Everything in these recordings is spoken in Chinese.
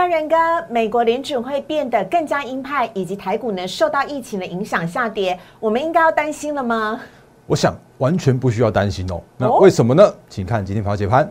大人哥，美国联准会变得更加鹰派，以及台股呢受到疫情的影响下跌，我们应该要担心了吗？我想完全不需要担心哦。那哦为什么呢？请看今天盘后解盘。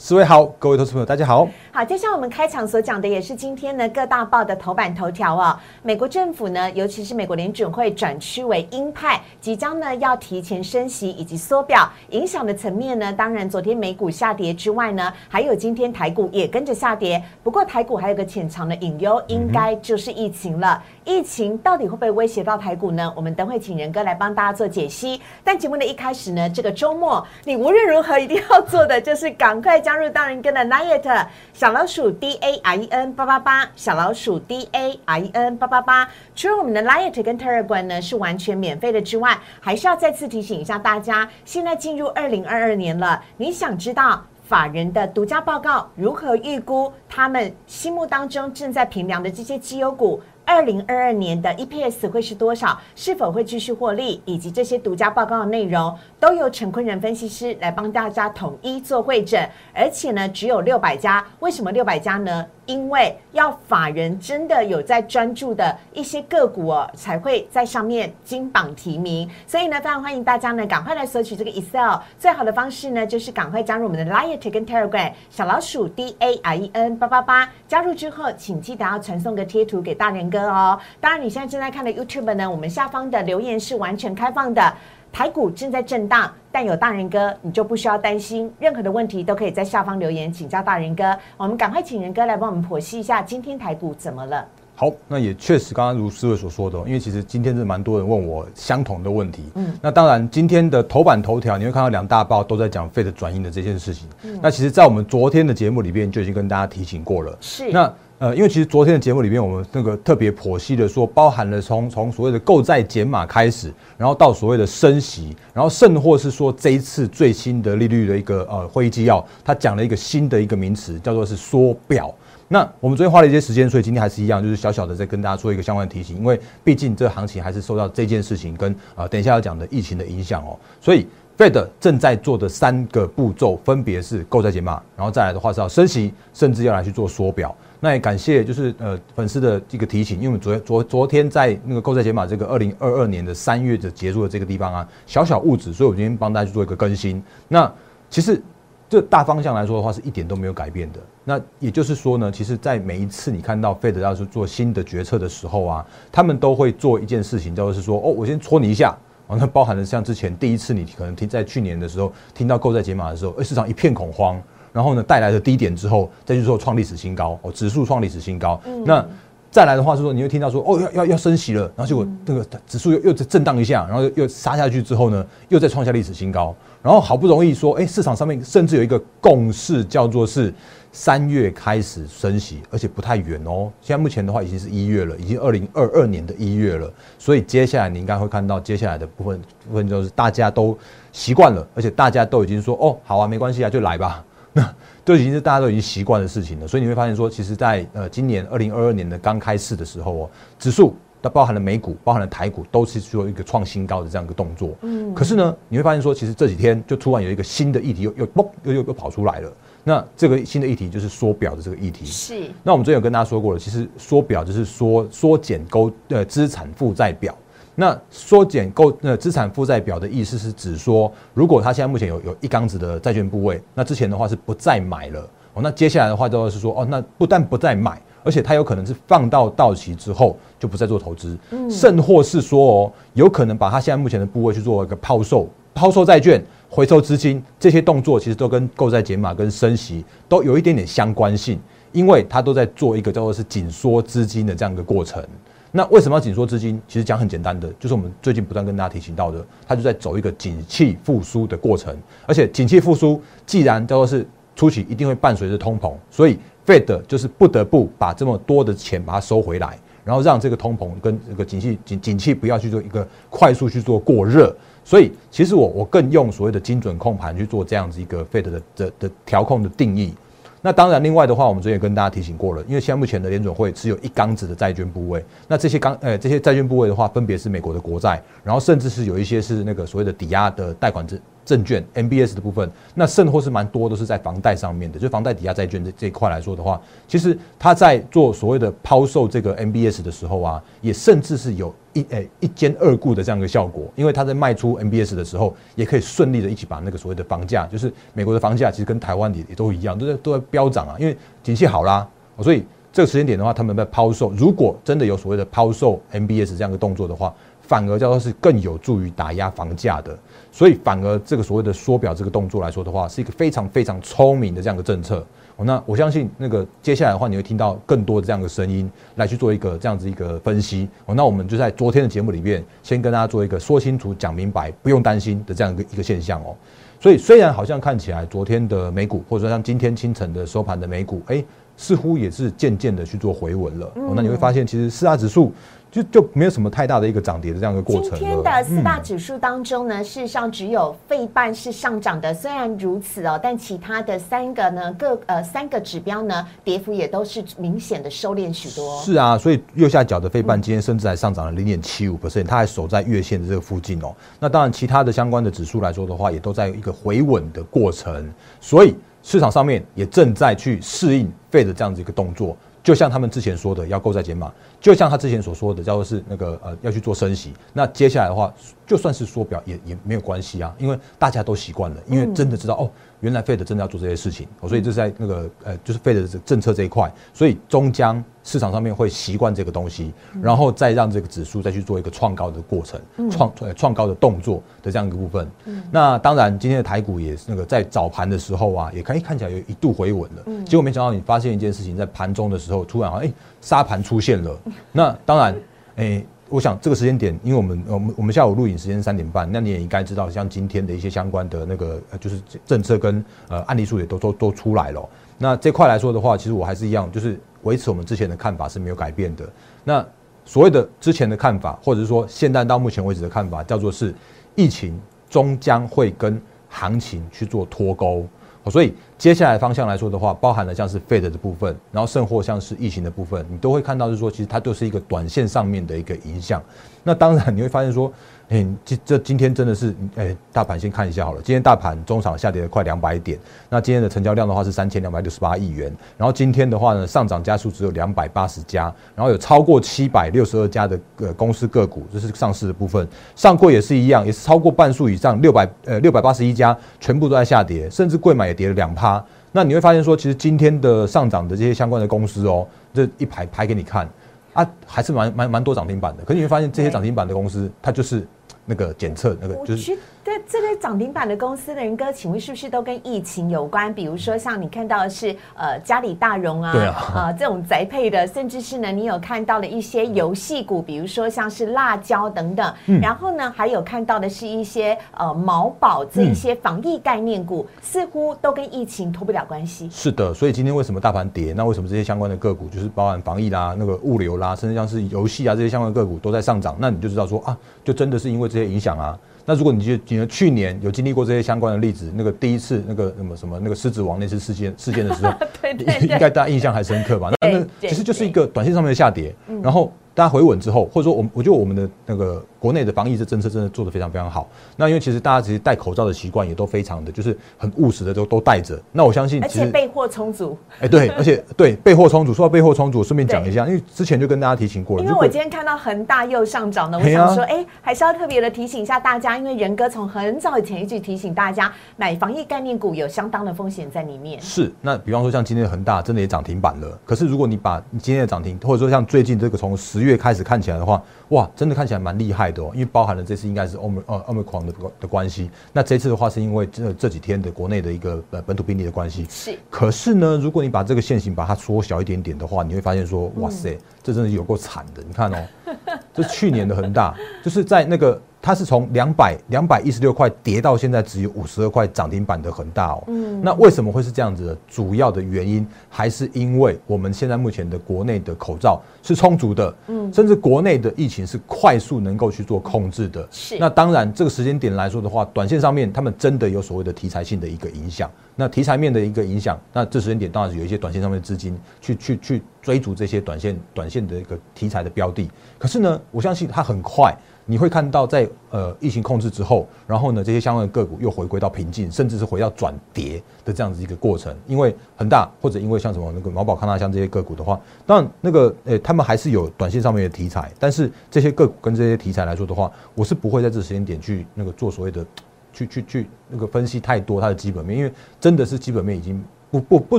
四位好，各位投资朋友大家好。好，就像我们开场所讲的，也是今天呢各大报的头版头条哦。美国政府呢，尤其是美国联准会转趋为鹰派，即将呢要提前升息以及缩表，影响的层面呢，当然昨天美股下跌之外呢，还有今天台股也跟着下跌。不过台股还有个潜藏的隐忧，应该就是疫情了。疫情到底会不会威胁到台股呢？我们等会请仁哥来帮大家做解析。但节目的一开始呢，这个周末你无论如何一定要做的就是赶快加入大人哥的 Liet 小老鼠 d a i n 八八八，小老鼠 d a i n 八八八。除了我们的 Liet 跟 Telegram 呢是完全免费的之外，还是要再次提醒一下大家，现在进入二零二二年了，你想知道？法人的独家报告如何预估他们心目当中正在评量的这些绩优股？二零二二年的 EPS 会是多少？是否会继续获利？以及这些独家报告的内容，都由陈坤仁分析师来帮大家统一做会诊。而且呢，只有六百家。为什么六百家呢？因为要法人真的有在专注的一些个股哦，才会在上面金榜题名。所以呢，非常欢迎大家呢，赶快来索取这个 Excel。最好的方式呢，就是赶快加入我们的 Liet 跟 Telegram 小老鼠 D A I E N 八八八。加入之后，请记得要传送个贴图给大人哥哦。当然，你现在正在看的 YouTube 呢，我们下方的留言是完全开放的。台股正在震荡，但有大人哥，你就不需要担心，任何的问题都可以在下方留言请教大人哥。我们赶快请人哥来帮我们剖析一下今天台股怎么了。好，那也确实，刚刚如思伟所说的哦，因为其实今天是蛮多人问我相同的问题。嗯，那当然，今天的头版头条你会看到两大报都在讲 Fed 转阴的这件事情。嗯那其实，在我们昨天的节目里边就已经跟大家提醒过了。是那呃，因为其实昨天的节目里面，我们那个特别剖析的说，包含了从从所谓的购债减码开始，然后到所谓的升息，然后甚或是说这一次最新的利率的一个呃会议纪要，它讲了一个新的一个名词，叫做是缩表。那我们昨天花了一些时间，所以今天还是一样，就是小小的再跟大家做一个相关的提醒，因为毕竟这个行情还是受到这件事情跟呃等一下要讲的疫情的影响哦，所以 Fed 正在做的三个步骤分别是购债减码，然后再来的话是要升息，甚至要来去做缩表。那也感谢就是呃粉丝的这个提醒，因为我们昨昨昨天在那个购债解码这个二零二二年的三月的结束的这个地方啊，小小误指，所以我今天帮大家去做一个更新。那其实这大方向来说的话，是一点都没有改变的。那也就是说呢，其实，在每一次你看到 Fed 要去做新的决策的时候啊，他们都会做一件事情，就是说，哦，我先戳你一下。哦，那包含了像之前第一次你可能听在去年的时候听到购债解码的时候，市场一片恐慌，然后呢带来的低点之后，再去做创历史新高，哦，指数创历史新高。那再来的话是说，你会听到说，哦，要要要升息了，然后结果这个指数又又震荡一下，然后又又杀下去之后呢，又再创下历史新高，然后好不容易说，哎，市场上面甚至有一个共识，叫做是三月开始升息，而且不太远哦。现在目前的话已经是一月了，已经二零二二年的一月了，所以接下来你应该会看到接下来的部分部分就是大家都习惯了，而且大家都已经说，哦，好啊，没关系啊，就来吧。那都已经是大家都已经习惯的事情了，所以你会发现说，其实在呃今年二零二二年的刚开市的时候哦，指数它包含了美股、包含了台股，都是做一个创新高的这样一个动作。嗯，可是呢，你会发现说，其实这几天就突然有一个新的议题又又嘣又又又跑出来了。那这个新的议题就是缩表的这个议题。是那我们之前有跟大家说过了，其实缩表就是缩缩减勾呃资产负债表。那缩减购呃资产负债表的意思是指说，如果他现在目前有有一缸子的债券部位，那之前的话是不再买了哦，那接下来的话就是说哦，那不但不再买，而且他有可能是放到到期之后就不再做投资，甚或是说哦，有可能把他现在目前的部位去做一个抛售，抛售债券。回收资金这些动作，其实都跟购债减码跟升息都有一点点相关性，因为它都在做一个叫做是紧缩资金的这样一个过程。那为什么要紧缩资金？其实讲很简单的，就是我们最近不断跟大家提醒到的，它就在走一个景气复苏的过程。而且景气复苏既然叫做是初期一定会伴随着通膨，所以 Fed 就是不得不把这么多的钱把它收回来，然后让这个通膨跟这个景气景景气不要去做一个快速去做过热。所以其实我我更用所谓的精准控盘去做这样子一个 Fed 的的的调控的定义。那当然，另外的话，我们昨天也跟大家提醒过了，因为现在目前的联准会只有一缸子的债券部位，那这些缸呃这些债券部位的话，分别是美国的国债，然后甚至是有一些是那个所谓的抵押的贷款证证券 MBS 的部分，那甚或是蛮多都是在房贷上面的，就房贷抵押债券这这一块来说的话，其实他在做所谓的抛售这个 MBS 的时候啊，也甚至是有。一诶一兼二顾的这样一个效果，因为他在卖出 MBS 的时候，也可以顺利的一起把那个所谓的房价，就是美国的房价，其实跟台湾也也都一样，都在都在飙涨啊。因为景气好啦，所以这个时间点的话，他们在抛售。如果真的有所谓的抛售 MBS 这样的动作的话，反而叫做是更有助于打压房价的。所以反而这个所谓的缩表这个动作来说的话，是一个非常非常聪明的这样的政策。那我相信，那个接下来的话，你会听到更多的这样的声音来去做一个这样子一个分析。哦，那我们就在昨天的节目里面，先跟大家做一个说清楚、讲明白，不用担心的这样一个一个现象哦。所以虽然好像看起来昨天的美股，或者说像今天清晨的收盘的美股，哎，似乎也是渐渐的去做回稳了。哦，那你会发现，其实四大指数。就就没有什么太大的一个涨跌的这样一个过程。今天的四大指数当中呢，事实上只有费半是上涨的。虽然如此哦，但其他的三个呢，各呃三个指标呢，跌幅也都是明显的收敛许多。是啊，所以右下角的费半今天甚至还上涨了零点七五 percent，它还守在月线的这个附近哦。那当然，其他的相关的指数来说的话，也都在一个回稳的过程。所以市场上面也正在去适应费的这样子一个动作。就像他们之前说的，要购债减码，就像他之前所说的，叫做是那个呃要去做升息。那接下来的话，就算是缩表也也没有关系啊，因为大家都习惯了，因为真的知道哦。原来费德真的要做这些事情，所以这是在那个呃，就是费德的政策这一块，所以终将市场上面会习惯这个东西，然后再让这个指数再去做一个创高的过程，创创高的动作的这样一个部分。那当然，今天的台股也是那个在早盘的时候啊，也可以看起来有一度回稳了，结果没想到你发现一件事情，在盘中的时候突然哎沙盘出现了，那当然哎。我想这个时间点，因为我们我们我们下午录影时间三点半，那你也应该知道，像今天的一些相关的那个，就是政策跟呃案例数也都都都出来了。那这块来说的话，其实我还是一样，就是维持我们之前的看法是没有改变的。那所谓的之前的看法，或者是说现在到目前为止的看法，叫做是疫情终将会跟行情去做脱钩。所以接下来方向来说的话，包含了像是 Fed 的部分，然后甚或像是疫情的部分，你都会看到是说，其实它都是一个短线上面的一个影响。那当然你会发现说。哎，这这今天真的是，哎，大盘先看一下好了。今天大盘中场下跌了快两百点，那今天的成交量的话是三千两百六十八亿元。然后今天的话呢，上涨家数只有两百八十家，然后有超过七百六十二家的呃公司个股，这是上市的部分。上柜也是一样，也是超过半数以上，六百呃六百八十一家，全部都在下跌，甚至柜买也跌了两趴。那你会发现说，其实今天的上涨的这些相关的公司哦，这一排排给你看啊，还是蛮蛮蛮多涨停板的。可你会发现这些涨停板的公司，它就是。那个检测，那个就是。对这个涨停板的公司的人哥，请问是不是都跟疫情有关？比如说像你看到的是呃嘉里大荣啊，啊这种宅配的，甚至是呢你有看到的一些游戏股，比如说像是辣椒等等。然后呢还有看到的是一些呃毛宝这一些防疫概念股，似乎都跟疫情脱不了关系。是的，所以今天为什么大盘跌？那为什么这些相关的个股，就是包含防疫啦、那个物流啦，甚至像是游戏啊这些相关的个股都在上涨？那你就知道说啊，就真的是因为这些影响啊。那如果你就你去年有经历过这些相关的例子，那个第一次那个什么什么那个狮子王那次事件事件的时候，应该大家印象还深刻吧？那那其实就是一个短线上面的下跌，然后。大家回稳之后，或者说我我觉得我们的那个国内的防疫这政策真的做得非常非常好。那因为其实大家其实戴口罩的习惯也都非常的就是很务实的都都戴着。那我相信，而且备货充足。哎，对，而且对备货充足。说到备货充足，顺便讲一下，因为之前就跟大家提醒过了。因为我今天看到恒大又上涨了，我想说，哎，还是要特别的提醒一下大家，因为仁哥从很早以前一直提醒大家，买防疫概念股有相当的风险在里面。是，那比方说像今天的恒大真的也涨停板了。可是如果你把你今天的涨停，或者说像最近这个从十月开始看起来的。话哇，真的看起来蛮厉害的哦，因为包含了这次应该是欧美呃欧美狂的的关系。那这次的话是因为这这几天的国内的一个呃本土病例的关系。是。可是呢，如果你把这个线型把它缩小一点点的话，你会发现说，哇塞，这真的有够惨的。你看哦，这去年的恒大，就是在那个。它是从两百两百一十六块跌到现在只有五十二块涨停板的恒大哦。嗯，那为什么会是这样子的？主要的原因还是因为我们现在目前的国内的口罩是充足的，嗯，甚至国内的疫情是快速能够去做控制的。是。那当然，这个时间点来说的话，短线上面他们真的有所谓的题材性的一个影响。那题材面的一个影响，那这时间点当然是有一些短线上面的资金去去去追逐这些短线短线的一个题材的标的。可是呢，我相信它很快。你会看到，在呃疫情控制之后，然后呢，这些相关的个股又回归到平静，甚至是回到转跌的这样子一个过程。因为恒大或者因为像什么那个毛宝康纳像这些个股的话，当然那个呃他们还是有短线上面的题材，但是这些个股跟这些题材来说的话，我是不会在这时间点去那个做所谓的去去去那个分析太多它的基本面，因为真的是基本面已经。不不不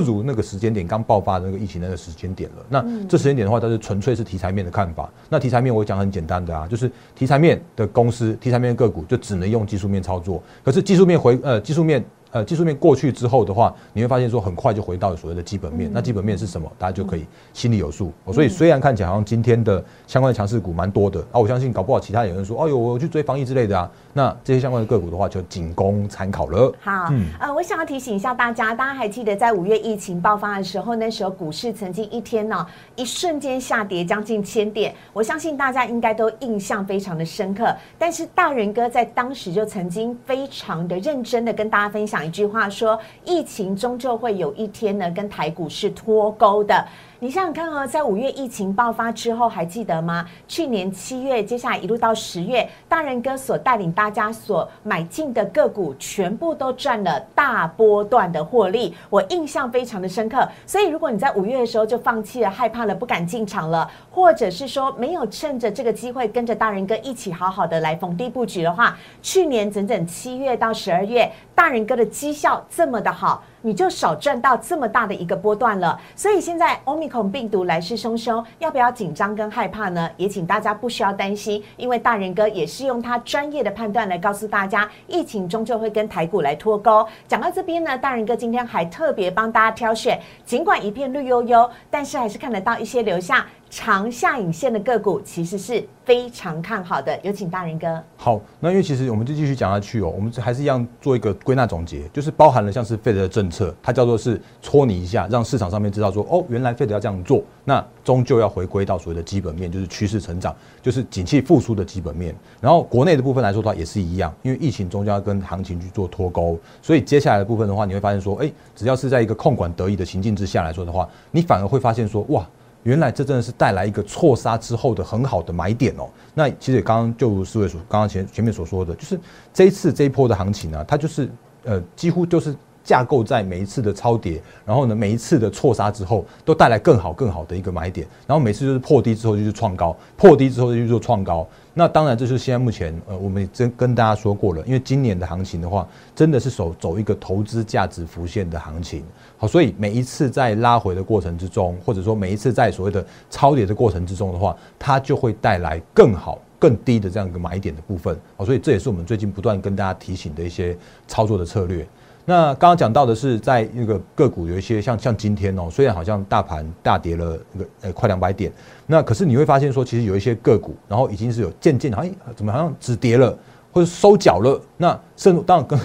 如那个时间点刚爆发的那个疫情那个时间点了。那这时间点的话，它是纯粹是题材面的看法。那题材面我讲很简单的啊，就是题材面的公司、题材面的个股就只能用技术面操作。可是技术面回呃技术面。呃，技术面过去之后的话，你会发现说很快就回到所谓的基本面。那基本面是什么？大家就可以心里有数。所以虽然看起来好像今天的相关的强势股蛮多的啊，我相信搞不好其他有人说，哦呦，我去追防疫之类的啊。那这些相关的个股的话，就仅供参考了。好，嗯，呃，我想要提醒一下大家，大家还记得在五月疫情爆发的时候，那时候股市曾经一天呢，一瞬间下跌将近千点，我相信大家应该都印象非常的深刻。但是大人哥在当时就曾经非常的认真的跟大家分享讲一句话说。疫情终究会有一天呢，跟台股是脱钩的。你想想看哦，在五月疫情爆发之后，还记得吗？去年七月，接下来一路到十月，大人哥所带领大家所买进的个股，全部都赚了大波段的获利，我印象非常的深刻。所以，如果你在五月的时候就放弃了、害怕了、不敢进场了，或者是说没有趁着这个机会跟着大人哥一起好好的来逢低布局的话，去年整整七月到十二月，大人哥的绩效这么的好。你就少赚到这么大的一个波段了，所以现在 Omicron 病毒来势汹汹，要不要紧张跟害怕呢？也请大家不需要担心，因为大人哥也是用他专业的判断来告诉大家，疫情终究会跟台股来脱钩。讲到这边呢，大人哥今天还特别帮大家挑选，尽管一片绿油油，但是还是看得到一些留下。长下影线的个股其实是非常看好的，有请大人哥。好，那因为其实我们就继续讲下去哦，我们还是一样做一个归纳总结，就是包含了像是费德的政策，它叫做是搓你一下，让市场上面知道说，哦，原来费德要这样做，那终究要回归到所谓的基本面，就是趋势成长，就是景气复苏的基本面。然后国内的部分来说的话，也是一样，因为疫情终究要跟行情去做脱钩，所以接下来的部分的话，你会发现说，哎，只要是在一个控管得宜的情境之下来说的话，你反而会发现说，哇。原来这真的是带来一个错杀之后的很好的买点哦。那其实刚刚就如四位所刚刚前前面所说的，就是这一次这一波的行情呢，它就是呃几乎就是架构在每一次的超跌，然后呢每一次的错杀之后，都带来更好更好的一个买点，然后每次就是破低之后就去创高，破低之后就去做创高。那当然，这是现在目前，呃，我们真跟大家说过了，因为今年的行情的话，真的是走走一个投资价值浮现的行情，好，所以每一次在拉回的过程之中，或者说每一次在所谓的超跌的过程之中的话，它就会带来更好、更低的这样一个买点的部分，好，所以这也是我们最近不断跟大家提醒的一些操作的策略。那刚刚讲到的是，在那个个股有一些像像今天哦，虽然好像大盘大跌了那个呃快两百点，那可是你会发现说，其实有一些个股，然后已经是有渐渐好像怎么好像止跌了或者收脚了，那甚至当然跟。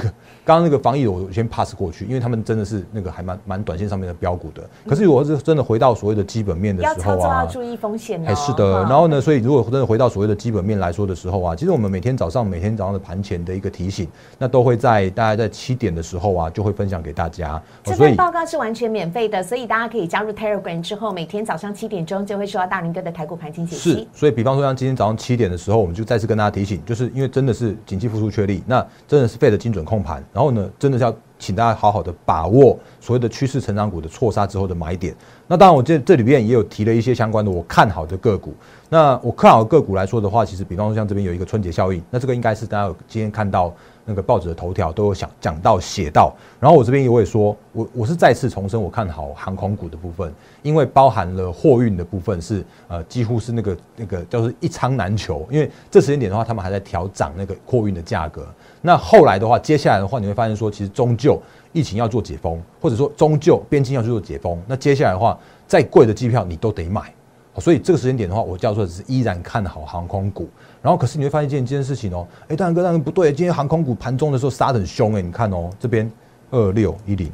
刚刚那个防疫我先 pass 过去，因为他们真的是那个还蛮蛮短线上面的标股的。可是如果是真的回到所谓的基本面的时候啊，要注意风险。还是的，然后呢，所以如果真的回到所谓的基本面来说的时候啊，其实我们每天早上每天早上的盘前的一个提醒，那都会在大概在七点的时候啊，就会分享给大家。这份报告是完全免费的，所以大家可以加入 Telegram 之后，每天早上七点钟就会收到大林哥的台股盘前解析。是，所以比方说像今天早上七点的时候，我们就再次跟大家提醒，就是因为真的是景气复苏确立，那真的是费的精准控盘，然后呢，真的是要。请大家好好的把握所谓的趋势成长股的错杀之后的买点。那当然，我这这里边也有提了一些相关的我看好的个股。那我看好的个股来说的话，其实比方说像这边有一个春节效应，那这个应该是大家今天看到那个报纸的头条都有想讲到写到。然后我这边也会说，我我是再次重申我看好航空股的部分，因为包含了货运的部分是呃几乎是那个那个叫做一仓难求。因为这时间点的话，他们还在调涨那个货运的价格。那后来的话，接下来的话，你会发现说，其实终究疫情要做解封，或者说终究边境要去做解封，那接下来的话，再贵的机票你都得买。所以这个时间点的话，我叫做是依然看好航空股。然后可是你会发现一件一件事情哦，哎，大然哥，大然不对，今天航空股盘中的时候杀的很凶哎，你看哦，这边二六一零，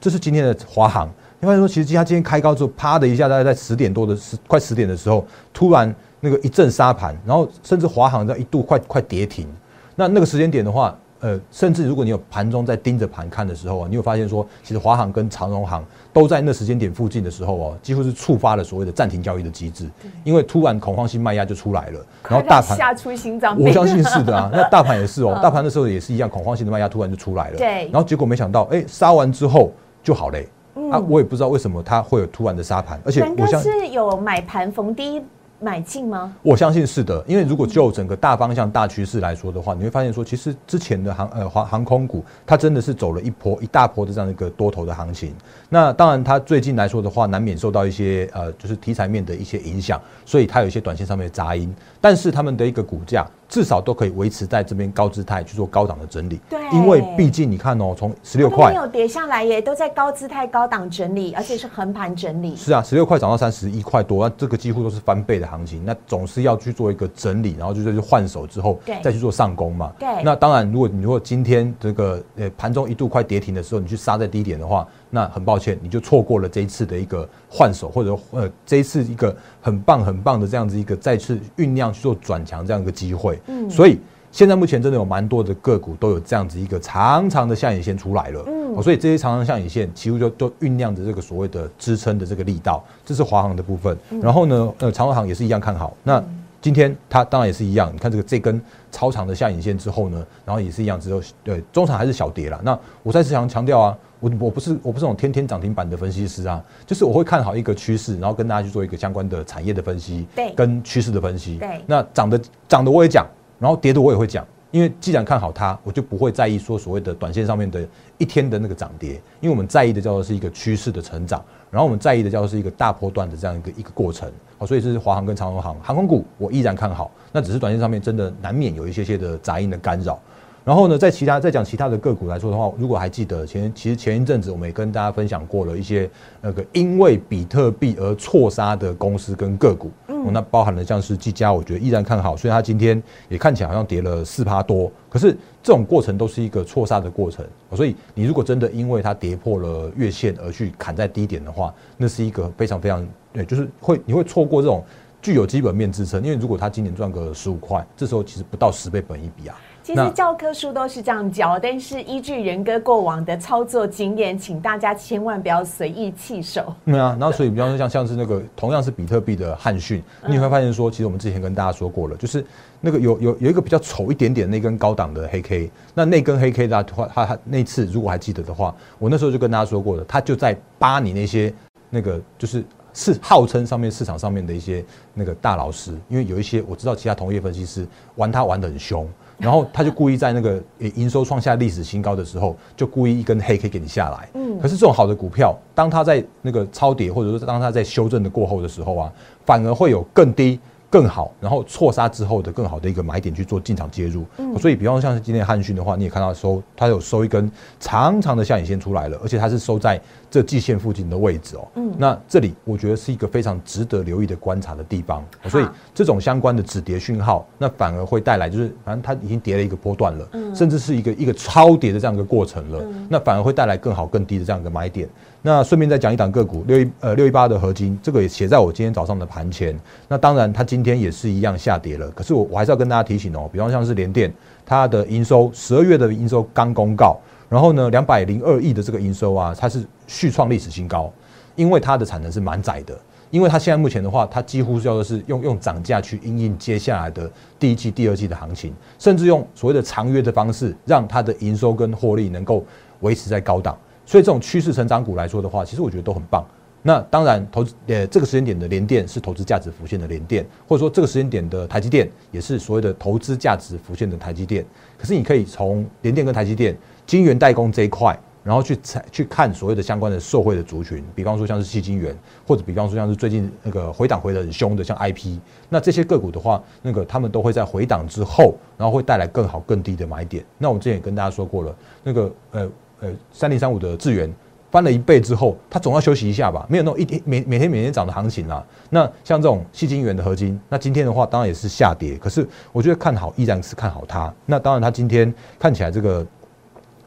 这是今天的华航。你发现说，其实它今天开高之后，啪的一下，大概在十点多的十快十点的时候，突然那个一阵杀盘，然后甚至华航在一度快快跌停。那那个时间点的话。呃，甚至如果你有盘中在盯着盘看的时候啊，你有发现说，其实华航跟长荣航都在那时间点附近的时候哦，几乎是触发了所谓的暂停交易的机制，因为突然恐慌性卖压就出来了，然后大盘吓出心脏病。我相信是的啊，那大盘也是哦，大盘的时候也是一样，恐慌性的卖压突然就出来了，对，然后结果没想到，哎，杀完之后就好嘞，啊，我也不知道为什么它会有突然的杀盘，而且我相是有买盘逢低。买进吗？我相信是的，因为如果就整个大方向、大趋势来说的话，你会发现说，其实之前的航呃航航空股，它真的是走了一波一大波的这样一个多头的行情。那当然，它最近来说的话，难免受到一些呃就是题材面的一些影响，所以它有一些短线上面的杂音。但是他们的一个股价。至少都可以维持在这边高姿态去做高档的整理，对，因为毕竟你看哦，从十六块没有跌下来耶，都在高姿态高档整理，而且是横盘整理。是啊，十六块涨到三十一块多，那这个几乎都是翻倍的行情，那总是要去做一个整理，然后就去换手之后，再去做上攻嘛。对，那当然，如果你如果今天这个呃盘中一度快跌停的时候，你去杀在低点的话。那很抱歉，你就错过了这一次的一个换手，或者呃这一次一个很棒很棒的这样子一个再次酝酿去做转强这样一个机会。嗯，所以现在目前真的有蛮多的个股都有这样子一个长长的下影线出来了。嗯，所以这些长长下影线几乎就都酝酿着这个所谓的支撑的这个力道。这是华航的部分，然后呢，呃，长荣航也是一样看好。那今天它当然也是一样，你看这个这根超长的下影线之后呢，然后也是一样，之后对中场还是小跌了。那我再次想强调啊。我我不是我不是那种天天涨停板的分析师啊，就是我会看好一个趋势，然后跟大家去做一个相关的产业的分析，对，跟趋势的分析。对，那涨的涨的我也讲，然后跌的我也会讲，因为既然看好它，我就不会在意说所谓的短线上面的一天的那个涨跌，因为我们在意的叫做是一个趋势的成长，然后我们在意的叫做是一个大波段的这样一个一个过程。好，所以是华航跟长荣航航空股，我依然看好，那只是短线上面真的难免有一些些的杂音的干扰。然后呢，在其他再讲其他的个股来说的话，如果还记得前其实前一阵子我们也跟大家分享过了一些那个因为比特币而错杀的公司跟个股，嗯，那包含了像是技嘉，我觉得依然看好，虽然它今天也看起来好像跌了四趴多，可是这种过程都是一个错杀的过程，所以你如果真的因为它跌破了月线而去砍在低点的话，那是一个非常非常对，就是会你会错过这种具有基本面支撑，因为如果它今年赚个十五块，这时候其实不到十倍本一比啊。其实教科书都是这样教，但是依据人哥过往的操作经验，请大家千万不要随意弃手。对啊，然后所以比方说像像是那个同样是比特币的汉讯，你会发现说，其实我们之前跟大家说过了，就是那个有有有一个比较丑一点点那根高档的黑 K，那那根黑 K 的话，它它那次如果还记得的话，我那时候就跟大家说过了，他就在扒你那些那个就是是号称上面市场上面的一些那个大老师，因为有一些我知道其他同业分析师玩他玩的很凶。然后他就故意在那个营收创下历史新高的时候，就故意一根黑 K 给你下来。嗯，可是这种好的股票，当它在那个超跌，或者说当它在修正的过后的时候啊，反而会有更低。更好，然后错杀之后的更好的一个买点去做进场介入，所以比方说像是今天汉讯的话，你也看到收它有收一根长长的下影线出来了，而且它是收在这季线附近的位置哦。嗯，那这里我觉得是一个非常值得留意的观察的地方，所以这种相关的止跌讯号，那反而会带来就是反正它已经跌了一个波段了，甚至是一个一个超跌的这样一个过程了，那反而会带来更好更低的这样一个买点。那顺便再讲一档个股六一呃六一八的合金，这个也写在我今天早上的盘前。那当然，它今天也是一样下跌了。可是我我还是要跟大家提醒哦，比方像是联电，它的营收十二月的营收刚公告，然后呢两百零二亿的这个营收啊，它是续创历史新高，因为它的产能是蛮窄的，因为它现在目前的话，它几乎叫做是用用涨价去应应接下来的第一季、第二季的行情，甚至用所谓的长约的方式，让它的营收跟获利能够维持在高档。所以这种趋势成长股来说的话，其实我觉得都很棒。那当然，投资呃这个时间点的联电是投资价值浮现的联电，或者说这个时间点的台积电也是所谓的投资价值浮现的台积电。可是你可以从联电跟台积电晶圆代工这一块，然后去采去看所谓的相关的受惠的族群，比方说像是细晶圆，或者比方说像是最近那个回档回的很凶的像 IP，那这些个股的话，那个他们都会在回档之后，然后会带来更好更低的买点。那我们之前也跟大家说过了，那个呃。呃，三零三五的智源，翻了一倍之后，它总要休息一下吧？没有那种一天每每天每天涨的行情啦。那像这种细晶圆的合金，那今天的话当然也是下跌，可是我觉得看好依然是看好它。那当然它今天看起来这个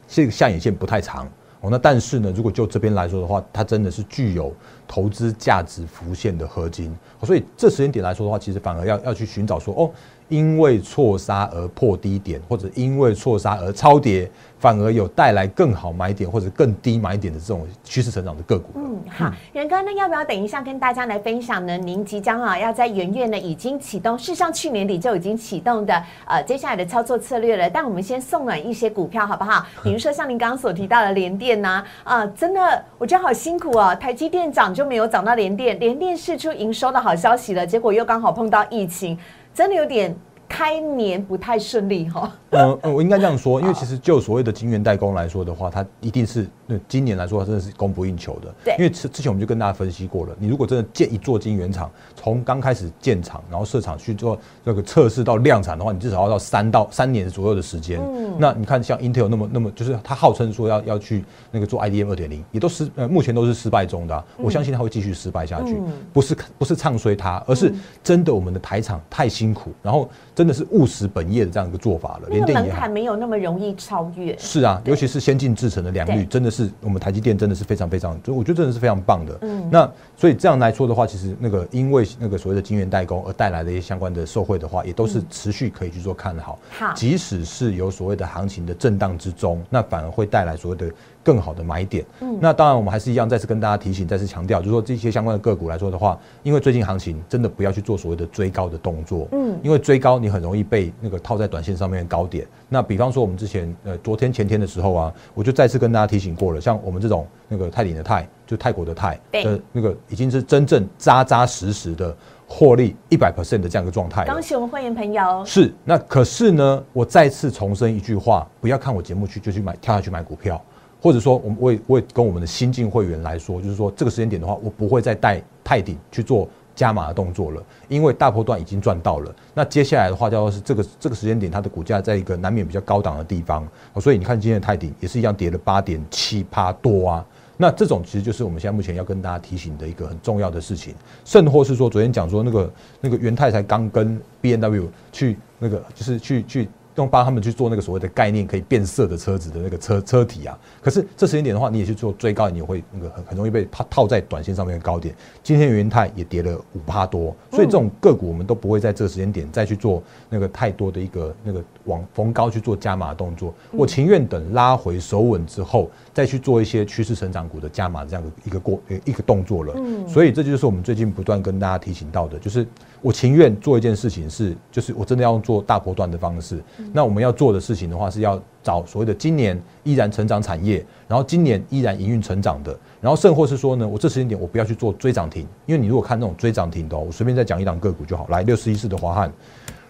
这个下影线不太长哦，那但是呢，如果就这边来说的话，它真的是具有投资价值浮现的合金，所以这时间点来说的话，其实反而要要去寻找说哦。因为错杀而破低点，或者因为错杀而超跌，反而有带来更好买点或者更低买点的这种趋势成长的个股。嗯，好，仁哥，那要不要等一下跟大家来分享呢？您即将啊要在元月呢已经启动，事实上去年底就已经启动的呃接下来的操作策略了。但我们先送暖一些股票好不好？比如说像您刚刚所提到的联电呐，啊，真的我觉得好辛苦哦。台积电涨就没有涨到联电，联电释出营收的好消息了，结果又刚好碰到疫情。真的有点开年不太顺利哈。嗯嗯，我应该这样说，因为其实就所谓的晶圆代工来说的话，它一定是那今年来说真的是供不应求的。对，因为之之前我们就跟大家分析过了，你如果真的建一座晶圆厂，从刚开始建厂，然后设厂去做那个测试到量产的话，你至少要到三到三年左右的时间。嗯，那你看像 Intel 那么那么，就是它号称说要要去那个做 IDM 二点零，也都失呃目前都是失败中的。我相信它会继续失败下去，不是不是唱衰它，而是真的我们的台厂太辛苦，然后真的是务实本业的这样一个做法了。连电门槛没有。那么容易超越是啊，尤其是先进制程的良率，真的是我们台积电真的是非常非常，就我觉得真的是非常棒的。嗯，那所以这样来说的话，其实那个因为那个所谓的晶圆代工而带来的一些相关的受惠的话，也都是持续可以去做看好。好，即使是有所谓的行情的震荡之中，那反而会带来所谓的。更好的买点，嗯，那当然我们还是一样，再次跟大家提醒，再次强调，就是说这些相关的个股来说的话，因为最近行情真的不要去做所谓的追高的动作，嗯，因为追高你很容易被那个套在短线上面的高点。那比方说我们之前呃昨天前天的时候啊，我就再次跟大家提醒过了，像我们这种那个泰鼎的泰，就泰国的泰的那个已经是真正扎扎实实的获利一百 percent 的这样一个状态。恭喜我们会员朋友。是，那可是呢，我再次重申一句话，不要看我节目去就去买跳下去买股票。或者说，我们我也我也跟我们的新进会员来说，就是说这个时间点的话，我不会再带泰鼎去做加码的动作了，因为大波段已经赚到了。那接下来的话，叫做是这个这个时间点，它的股价在一个难免比较高档的地方，所以你看今天的泰鼎也是一样跌了八点七趴多啊。那这种其实就是我们现在目前要跟大家提醒的一个很重要的事情，甚或是说昨天讲说那个那个元泰才刚跟 B N W 去那个就是去去。用帮他们去做那个所谓的概念可以变色的车子的那个车车体啊，可是这时间点的话，你也去做追高，你会那个很很容易被套套在短线上面的高点。今天元泰也跌了五趴多，所以这种个股我们都不会在这个时间点再去做那个太多的一个那个往逢高去做加码动作。我情愿等拉回手稳之后，再去做一些趋势成长股的加码这样的一个过一个动作了。嗯，所以这就是我们最近不断跟大家提醒到的，就是。我情愿做一件事情，是就是我真的要用做大波段的方式。那我们要做的事情的话，是要找所谓的今年依然成长产业，然后今年依然营运成长的，然后甚或是说呢，我这时间点我不要去做追涨停，因为你如果看那种追涨停的，我随便再讲一档个股就好。来六十一四的华汉，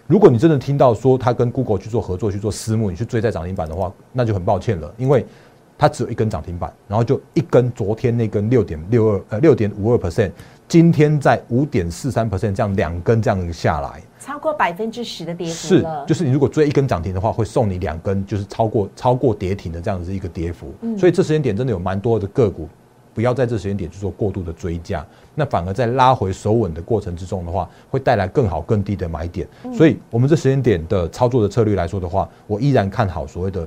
如果你真的听到说他跟 Google 去做合作去做私募，你去追在涨停板的话，那就很抱歉了，因为它只有一根涨停板，然后就一根昨天那根六点六二呃六点五二 percent。今天在五点四三 percent 这样两根这样下来，超过百分之十的跌幅是，就是你如果追一根涨停的话，会送你两根，就是超过超过跌停的这样子一个跌幅。所以这时间点真的有蛮多的个股，不要在这时间点去做过度的追加，那反而在拉回手稳的过程之中的话，会带来更好更低的买点。所以我们这时间点的操作的策略来说的话，我依然看好所谓的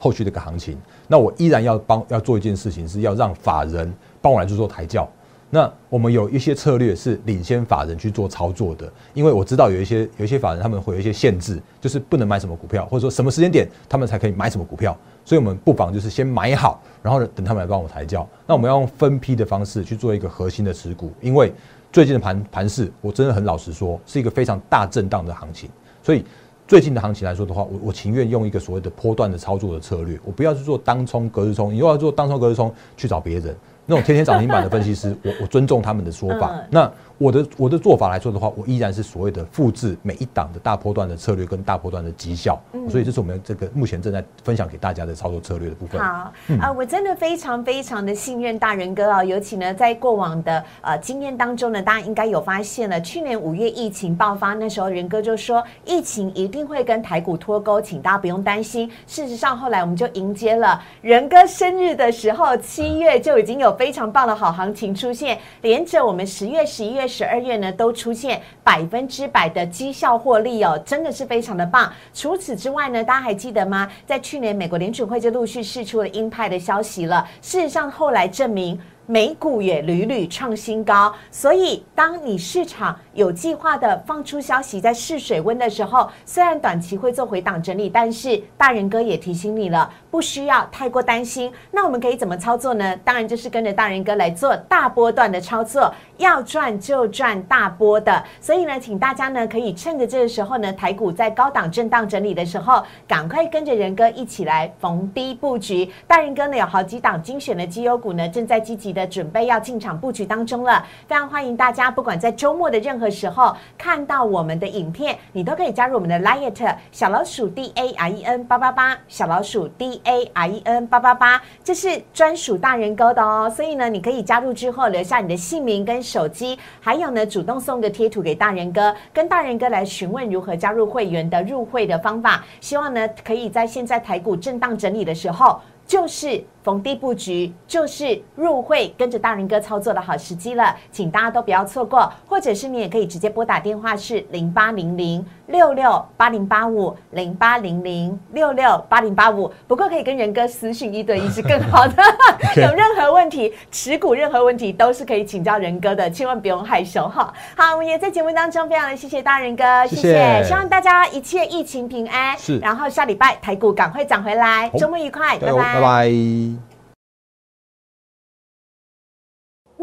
后续的一个行情。那我依然要帮要做一件事情，是要让法人帮我来去做抬轿。那我们有一些策略是领先法人去做操作的，因为我知道有一些有一些法人他们会有一些限制，就是不能买什么股票，或者说什么时间点他们才可以买什么股票，所以我们不妨就是先买好，然后呢等他们来帮我抬轿。那我们要用分批的方式去做一个核心的持股，因为最近的盘盘势，我真的很老实说，是一个非常大震荡的行情，所以最近的行情来说的话，我我情愿用一个所谓的波段的操作的策略，我不要去做当冲隔日冲，你又要做当冲隔日冲去找别人。那种天天涨停板的分析师，我我尊重他们的说法。那我的我的做法来说的话，我依然是所谓的复制每一档的大波段的策略跟大波段的绩效，所以这是我们这个目前正在分享给大家的操作策略的部分。好啊，我真的非常非常的信任大人哥啊，尤其呢在过往的呃经验当中呢，大家应该有发现了，去年五月疫情爆发那时候，仁哥就说疫情一定会跟台股脱钩，请大家不用担心。事实上后来我们就迎接了仁哥生日的时候，七月就已经有非常棒的好行情出现，连着我们十月、十一月。十二月呢，都出现百分之百的绩效获利哦，真的是非常的棒。除此之外呢，大家还记得吗？在去年美国联储会就陆续释出了鹰派的消息了。事实上，后来证明。美股也屡屡创新高，所以当你市场有计划的放出消息，在试水温的时候，虽然短期会做回档整理，但是大人哥也提醒你了，不需要太过担心。那我们可以怎么操作呢？当然就是跟着大人哥来做大波段的操作，要赚就赚大波的。所以呢，请大家呢可以趁着这个时候呢，台股在高档震荡整理的时候，赶快跟着人哥一起来逢低布局。大人哥呢有好几档精选的绩优股呢，正在积极。的准备要进场布局当中了，非常欢迎大家，不管在周末的任何时候看到我们的影片，你都可以加入我们的 Light 小老鼠 D A R E N 八八八小老鼠 D A I E N 八八八，这是专属大人哥的哦。所以呢，你可以加入之后留下你的姓名跟手机，还有呢，主动送个贴图给大人哥，跟大人哥来询问如何加入会员的入会的方法。希望呢，可以在现在台股震荡整理的时候，就是。逢低布局就是入会跟着大人哥操作的好时机了，请大家都不要错过，或者是你也可以直接拨打电话是零八零零六六八零八五零八零零六六八零八五。不过可以跟仁哥私讯一对一是更好的，有任何问题持股任何问题都是可以请教仁哥的，千万不用害羞哈。好，我们也在节目当中非常的谢谢大人哥，谢谢，希望大家一切疫情平安，是，然后下礼拜台股赶快涨回来，周末愉快，拜拜，拜拜。